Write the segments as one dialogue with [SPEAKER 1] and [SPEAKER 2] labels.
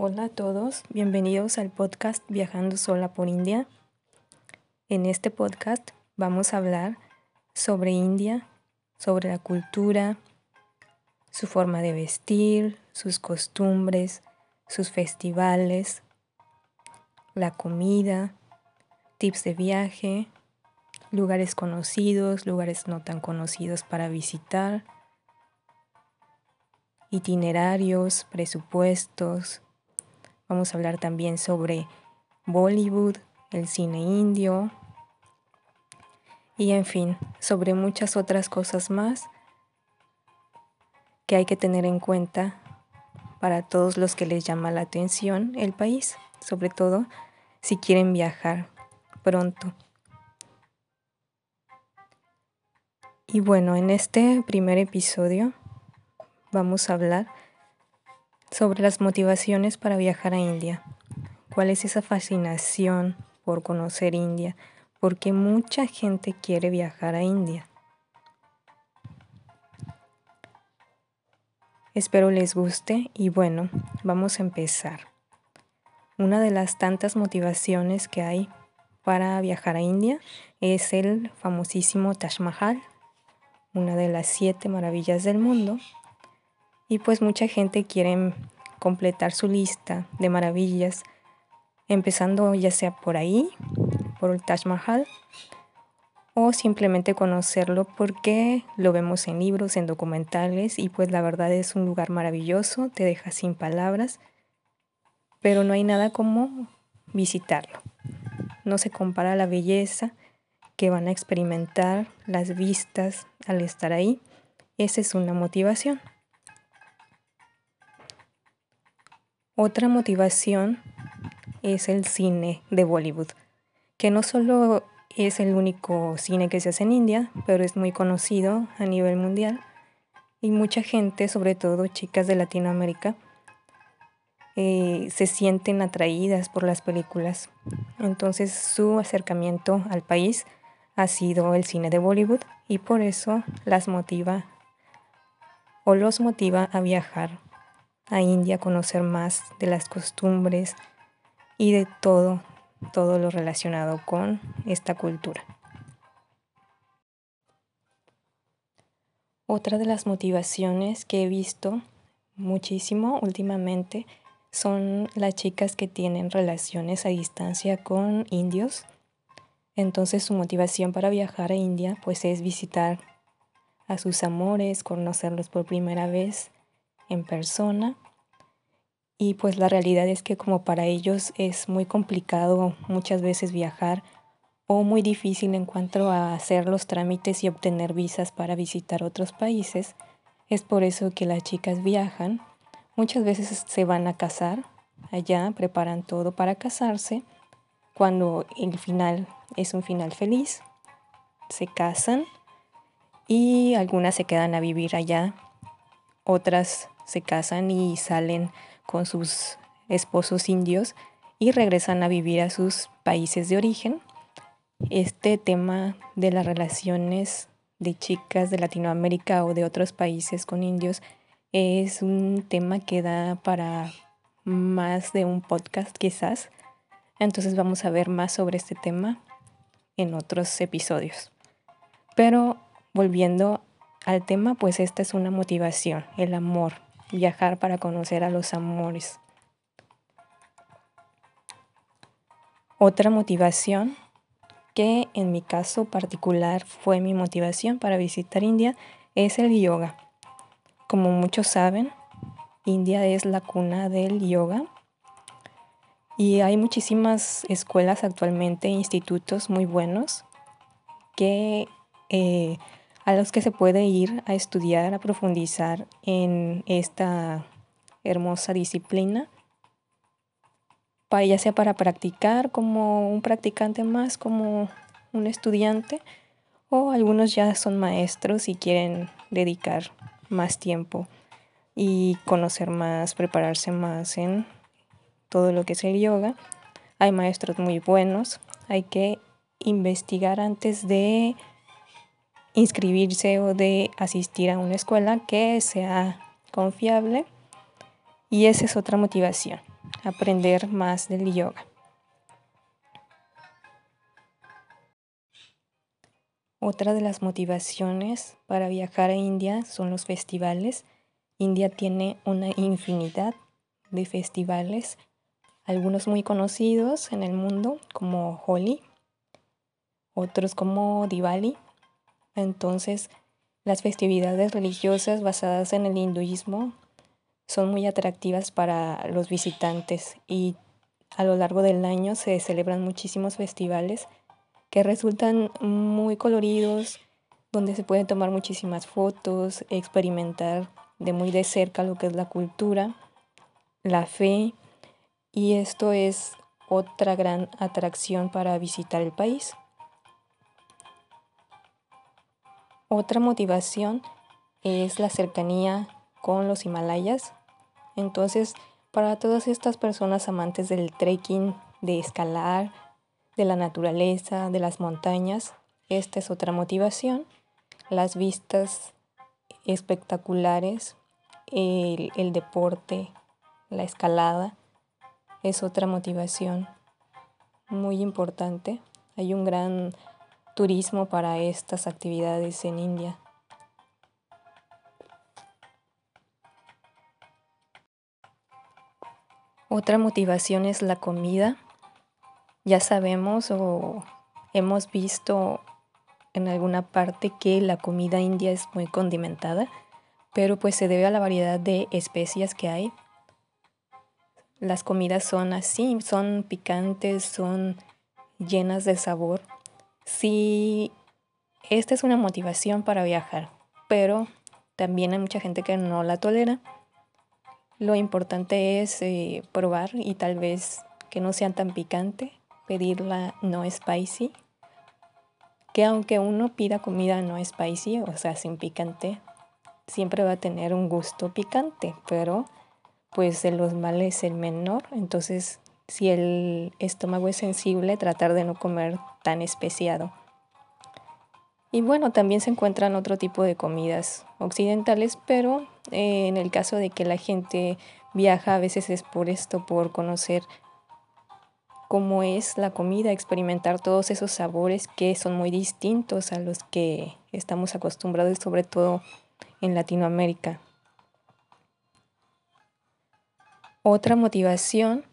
[SPEAKER 1] Hola a todos, bienvenidos al podcast Viajando sola por India. En este podcast vamos a hablar sobre India, sobre la cultura, su forma de vestir, sus costumbres, sus festivales, la comida, tips de viaje, lugares conocidos, lugares no tan conocidos para visitar, itinerarios, presupuestos, Vamos a hablar también sobre Bollywood, el cine indio y en fin, sobre muchas otras cosas más que hay que tener en cuenta para todos los que les llama la atención el país, sobre todo si quieren viajar pronto. Y bueno, en este primer episodio vamos a hablar sobre las motivaciones para viajar a India. ¿Cuál es esa fascinación por conocer India? Porque mucha gente quiere viajar a India. Espero les guste y bueno, vamos a empezar. Una de las tantas motivaciones que hay para viajar a India es el famosísimo Taj Mahal, una de las siete maravillas del mundo, y pues mucha gente quiere completar su lista de maravillas, empezando ya sea por ahí, por el Taj Mahal, o simplemente conocerlo porque lo vemos en libros, en documentales, y pues la verdad es un lugar maravilloso, te deja sin palabras, pero no hay nada como visitarlo. No se compara la belleza que van a experimentar, las vistas al estar ahí. Esa es una motivación. Otra motivación es el cine de Bollywood, que no solo es el único cine que se hace en India, pero es muy conocido a nivel mundial y mucha gente, sobre todo chicas de Latinoamérica, eh, se sienten atraídas por las películas. Entonces su acercamiento al país ha sido el cine de Bollywood y por eso las motiva o los motiva a viajar a India, conocer más de las costumbres y de todo, todo lo relacionado con esta cultura. Otra de las motivaciones que he visto muchísimo últimamente son las chicas que tienen relaciones a distancia con indios. Entonces su motivación para viajar a India pues es visitar a sus amores, conocerlos por primera vez en persona. Y pues la realidad es que como para ellos es muy complicado muchas veces viajar o muy difícil en cuanto a hacer los trámites y obtener visas para visitar otros países, es por eso que las chicas viajan. Muchas veces se van a casar allá, preparan todo para casarse. Cuando el final es un final feliz, se casan y algunas se quedan a vivir allá, otras se casan y salen con sus esposos indios y regresan a vivir a sus países de origen. Este tema de las relaciones de chicas de Latinoamérica o de otros países con indios es un tema que da para más de un podcast quizás. Entonces vamos a ver más sobre este tema en otros episodios. Pero volviendo al tema, pues esta es una motivación, el amor, viajar para conocer a los amores. Otra motivación que en mi caso particular fue mi motivación para visitar India es el yoga. Como muchos saben, India es la cuna del yoga y hay muchísimas escuelas actualmente, institutos muy buenos que eh, a los que se puede ir a estudiar, a profundizar en esta hermosa disciplina, para, ya sea para practicar como un practicante más, como un estudiante, o algunos ya son maestros y quieren dedicar más tiempo y conocer más, prepararse más en todo lo que es el yoga. Hay maestros muy buenos, hay que investigar antes de inscribirse o de asistir a una escuela que sea confiable. Y esa es otra motivación, aprender más del yoga. Otra de las motivaciones para viajar a India son los festivales. India tiene una infinidad de festivales, algunos muy conocidos en el mundo como Holi, otros como Diwali. Entonces, las festividades religiosas basadas en el hinduismo son muy atractivas para los visitantes y a lo largo del año se celebran muchísimos festivales que resultan muy coloridos, donde se pueden tomar muchísimas fotos, experimentar de muy de cerca lo que es la cultura, la fe, y esto es otra gran atracción para visitar el país. Otra motivación es la cercanía con los Himalayas. Entonces, para todas estas personas amantes del trekking, de escalar, de la naturaleza, de las montañas. Esta es otra motivación. Las vistas espectaculares, el, el deporte, la escalada, es otra motivación muy importante. Hay un gran turismo para estas actividades en India. Otra motivación es la comida ya sabemos o hemos visto en alguna parte que la comida india es muy condimentada, pero pues se debe a la variedad de especias que hay. Las comidas son así, son picantes, son llenas de sabor. Sí, esta es una motivación para viajar, pero también hay mucha gente que no la tolera. Lo importante es eh, probar y tal vez que no sean tan picante pedirla no spicy, que aunque uno pida comida no spicy, o sea, sin picante, siempre va a tener un gusto picante, pero pues de los males el menor, entonces si el estómago es sensible, tratar de no comer tan especiado. Y bueno, también se encuentran otro tipo de comidas occidentales, pero eh, en el caso de que la gente viaja, a veces es por esto, por conocer cómo es la comida, experimentar todos esos sabores que son muy distintos a los que estamos acostumbrados, sobre todo en Latinoamérica. Otra motivación,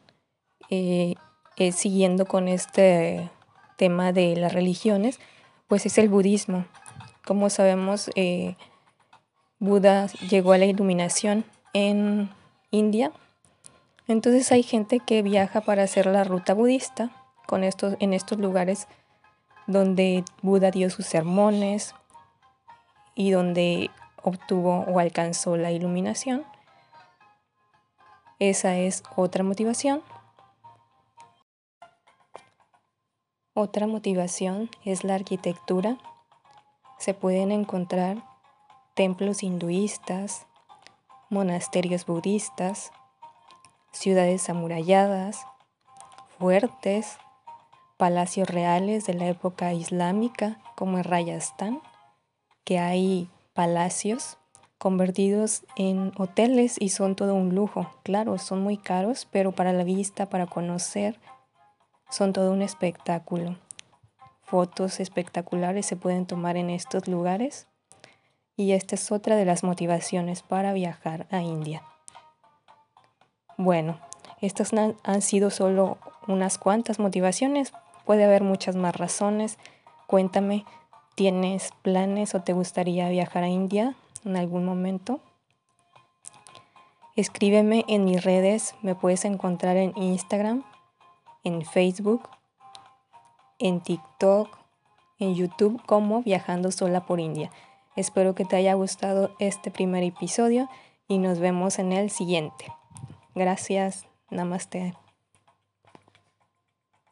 [SPEAKER 1] eh, es, siguiendo con este tema de las religiones, pues es el budismo. Como sabemos, eh, Buda llegó a la iluminación en India entonces hay gente que viaja para hacer la ruta budista con estos, en estos lugares donde Buda dio sus sermones y donde obtuvo o alcanzó la iluminación. Esa es otra motivación. Otra motivación es la arquitectura. Se pueden encontrar templos hinduistas, monasterios budistas, ciudades amuralladas, fuertes, palacios reales de la época islámica como en Rayastán, que hay palacios convertidos en hoteles y son todo un lujo. Claro, son muy caros, pero para la vista, para conocer, son todo un espectáculo. Fotos espectaculares se pueden tomar en estos lugares y esta es otra de las motivaciones para viajar a India. Bueno, estas han sido solo unas cuantas motivaciones, puede haber muchas más razones. Cuéntame, ¿tienes planes o te gustaría viajar a India en algún momento? Escríbeme en mis redes, me puedes encontrar en Instagram, en Facebook, en TikTok, en YouTube como Viajando sola por India. Espero que te haya gustado este primer episodio y nos vemos en el siguiente. Gracias. Namaste.